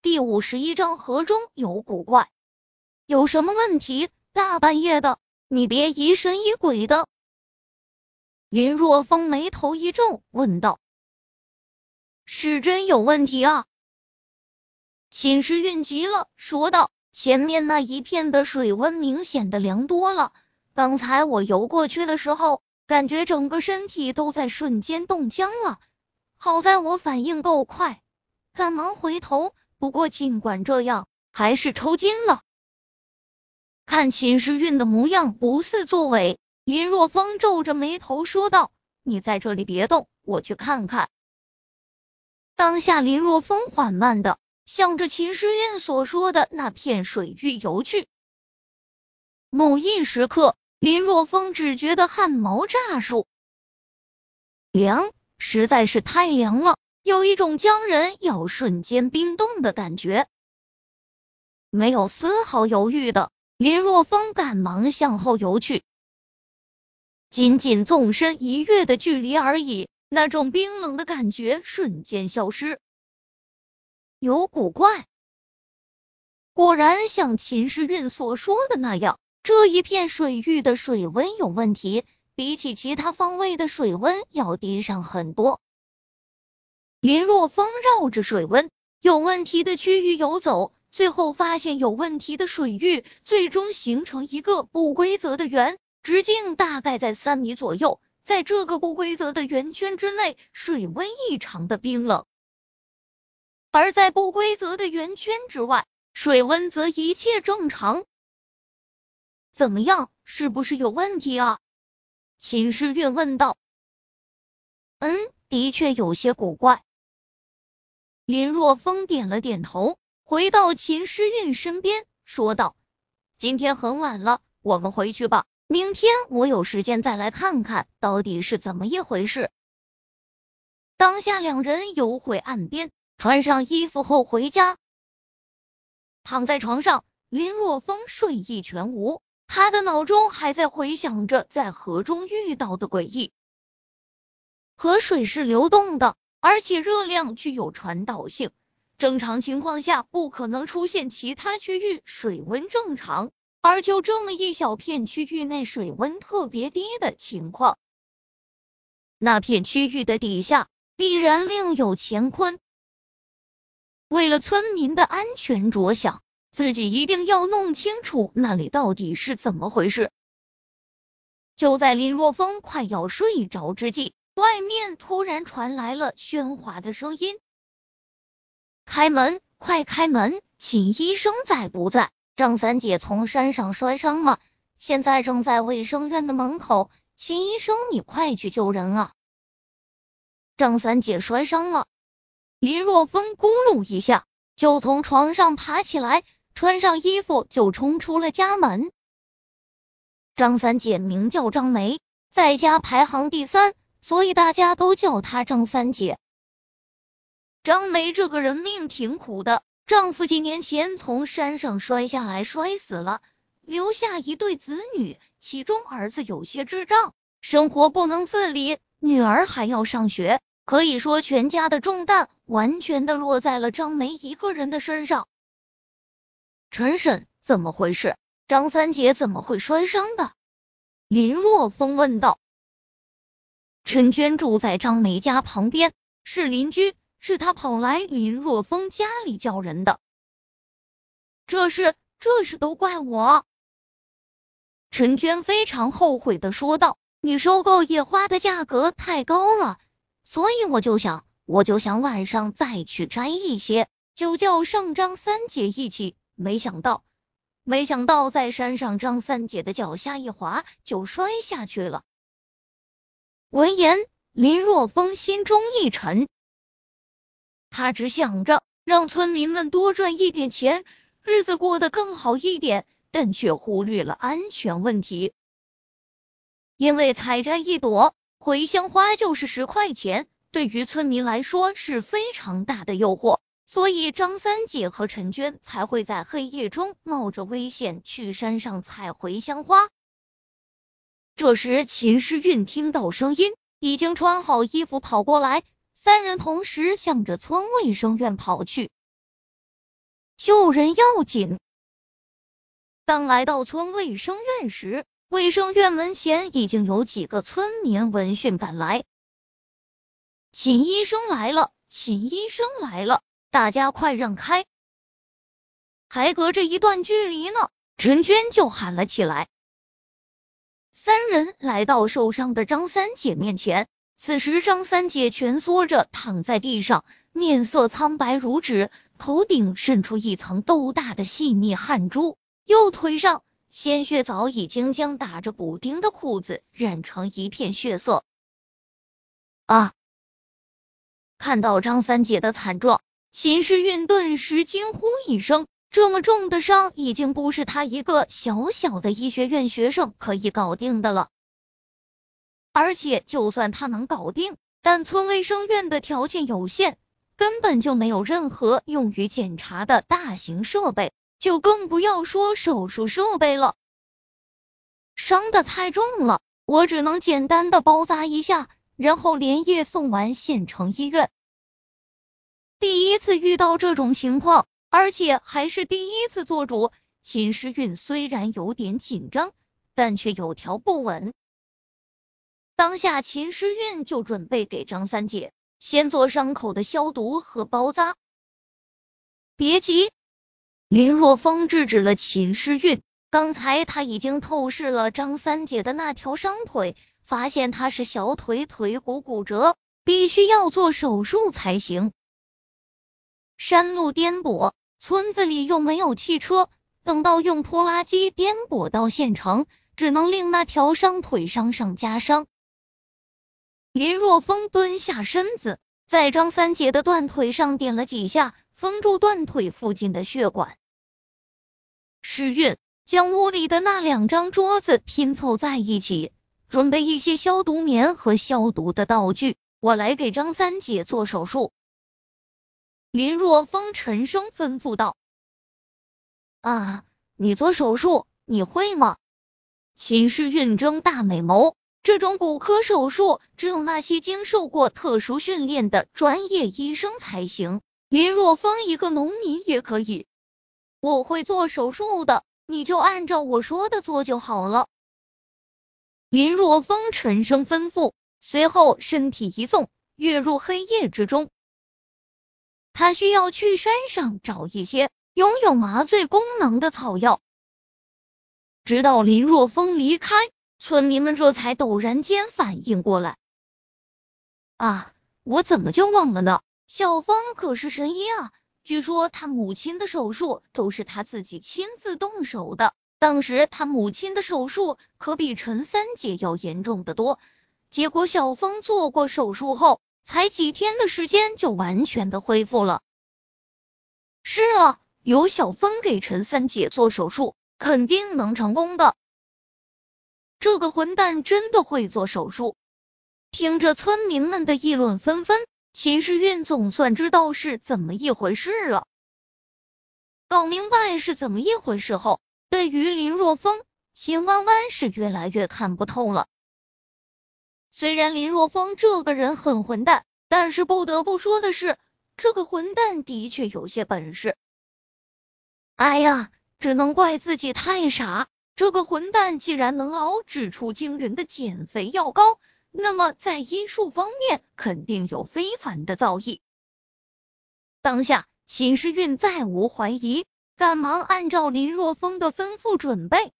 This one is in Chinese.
第五十一章河中有古怪，有什么问题？大半夜的，你别疑神疑鬼的。林若风眉头一皱，问道：“是真有问题啊？”秦时运急了，说道：“前面那一片的水温明显的凉多了，刚才我游过去的时候，感觉整个身体都在瞬间冻僵了。好在我反应够快，赶忙回头。”不过，尽管这样，还是抽筋了。看秦时运的模样，不似作伪。林若风皱着眉头说道：“你在这里别动，我去看看。”当下，林若风缓慢的向着秦时运所说的那片水域游去。某一时刻，林若风只觉得汗毛炸竖，凉，实在是太凉了。有一种将人要瞬间冰冻的感觉，没有丝毫犹豫的林若风赶忙向后游去，仅仅纵身一跃的距离而已，那种冰冷的感觉瞬间消失。有古怪，果然像秦时运所说的那样，这一片水域的水温有问题，比起其他方位的水温要低上很多。林若风绕着水温有问题的区域游走，最后发现有问题的水域最终形成一个不规则的圆，直径大概在三米左右。在这个不规则的圆圈之内，水温异常的冰冷；而在不规则的圆圈之外，水温则一切正常。怎么样？是不是有问题啊？秦时运问道。嗯，的确有些古怪。林若风点了点头，回到秦诗韵身边，说道：“今天很晚了，我们回去吧。明天我有时间再来看看到底是怎么一回事。”当下两人游回岸边，穿上衣服后回家，躺在床上，林若风睡意全无，他的脑中还在回想着在河中遇到的诡异。河水是流动的。而且热量具有传导性，正常情况下不可能出现其他区域水温正常，而就这么一小片区域内水温特别低的情况。那片区域的底下必然另有乾坤。为了村民的安全着想，自己一定要弄清楚那里到底是怎么回事。就在林若风快要睡着之际。外面突然传来了喧哗的声音：“开门，快开门！秦医生在不在？张三姐从山上摔伤了，现在正在卫生院的门口。秦医生，你快去救人啊！”张三姐摔伤了，林若风咕噜一下就从床上爬起来，穿上衣服就冲出了家门。张三姐名叫张梅，在家排行第三。所以大家都叫她张三姐。张梅这个人命挺苦的，丈夫几年前从山上摔下来摔死了，留下一对子女，其中儿子有些智障，生活不能自理，女儿还要上学，可以说全家的重担完全的落在了张梅一个人的身上。陈婶，怎么回事？张三姐怎么会摔伤的？林若风问道。陈娟住在张梅家旁边，是邻居，是他跑来林若风家里叫人的。这事，这事都怪我。陈娟非常后悔的说道：“你收购野花的价格太高了，所以我就想，我就想晚上再去摘一些，就叫上张三姐一起。没想到，没想到在山上，张三姐的脚下一滑，就摔下去了。”闻言，林若风心中一沉，他只想着让村民们多赚一点钱，日子过得更好一点，但却忽略了安全问题。因为采摘一朵茴香花就是十块钱，对于村民来说是非常大的诱惑，所以张三姐和陈娟才会在黑夜中冒着危险去山上采茴香花。这时，秦诗韵听到声音，已经穿好衣服跑过来，三人同时向着村卫生院跑去。救人要紧。当来到村卫生院时，卫生院门前已经有几个村民闻讯赶来。秦医生来了，秦医生来了，大家快让开！还隔着一段距离呢，陈娟就喊了起来。三人来到受伤的张三姐面前，此时张三姐蜷缩着躺在地上，面色苍白如纸，头顶渗出一层豆大的细密汗珠，右腿上鲜血早已经将打着补丁的裤子染成一片血色。啊！看到张三姐的惨状，秦时运顿时惊呼一声。这么重的伤，已经不是他一个小小的医学院学生可以搞定的了。而且，就算他能搞定，但村卫生院的条件有限，根本就没有任何用于检查的大型设备，就更不要说手术设备了。伤的太重了，我只能简单的包扎一下，然后连夜送完县城医院。第一次遇到这种情况。而且还是第一次做主，秦时运虽然有点紧张，但却有条不紊。当下秦时运就准备给张三姐先做伤口的消毒和包扎。别急，林若风制止了秦时运。刚才他已经透视了张三姐的那条伤腿，发现她是小腿腿骨骨折，必须要做手术才行。山路颠簸。村子里又没有汽车，等到用拖拉机颠簸到县城，只能令那条伤腿伤上加伤。林若风蹲下身子，在张三姐的断腿上点了几下，封住断腿附近的血管。时运将屋里的那两张桌子拼凑在一起，准备一些消毒棉和消毒的道具，我来给张三姐做手术。林若风沉声吩咐道：“啊，你做手术你会吗？”秦氏运睁大美眸，这种骨科手术只有那些经受过特殊训练的专业医生才行。林若风一个农民也可以，我会做手术的，你就按照我说的做就好了。林若风沉声吩咐，随后身体一纵，跃入黑夜之中。他需要去山上找一些拥有麻醉功能的草药。直到林若风离开，村民们这才陡然间反应过来。啊，我怎么就忘了呢？小芳可是神医啊，据说他母亲的手术都是他自己亲自动手的。当时他母亲的手术可比陈三姐要严重的多，结果小芳做过手术后。才几天的时间就完全的恢复了。是啊，有小峰给陈三姐做手术，肯定能成功的。这个混蛋真的会做手术。听着村民们的议论纷纷，秦时运总算知道是怎么一回事了。搞明白是怎么一回事后，对于林若风，秦弯弯是越来越看不透了。虽然林若风这个人很混蛋，但是不得不说的是，这个混蛋的确有些本事。哎呀，只能怪自己太傻。这个混蛋既然能熬制出惊人的减肥药膏，那么在医术方面肯定有非凡的造诣。当下秦时运再无怀疑，赶忙按照林若风的吩咐准备。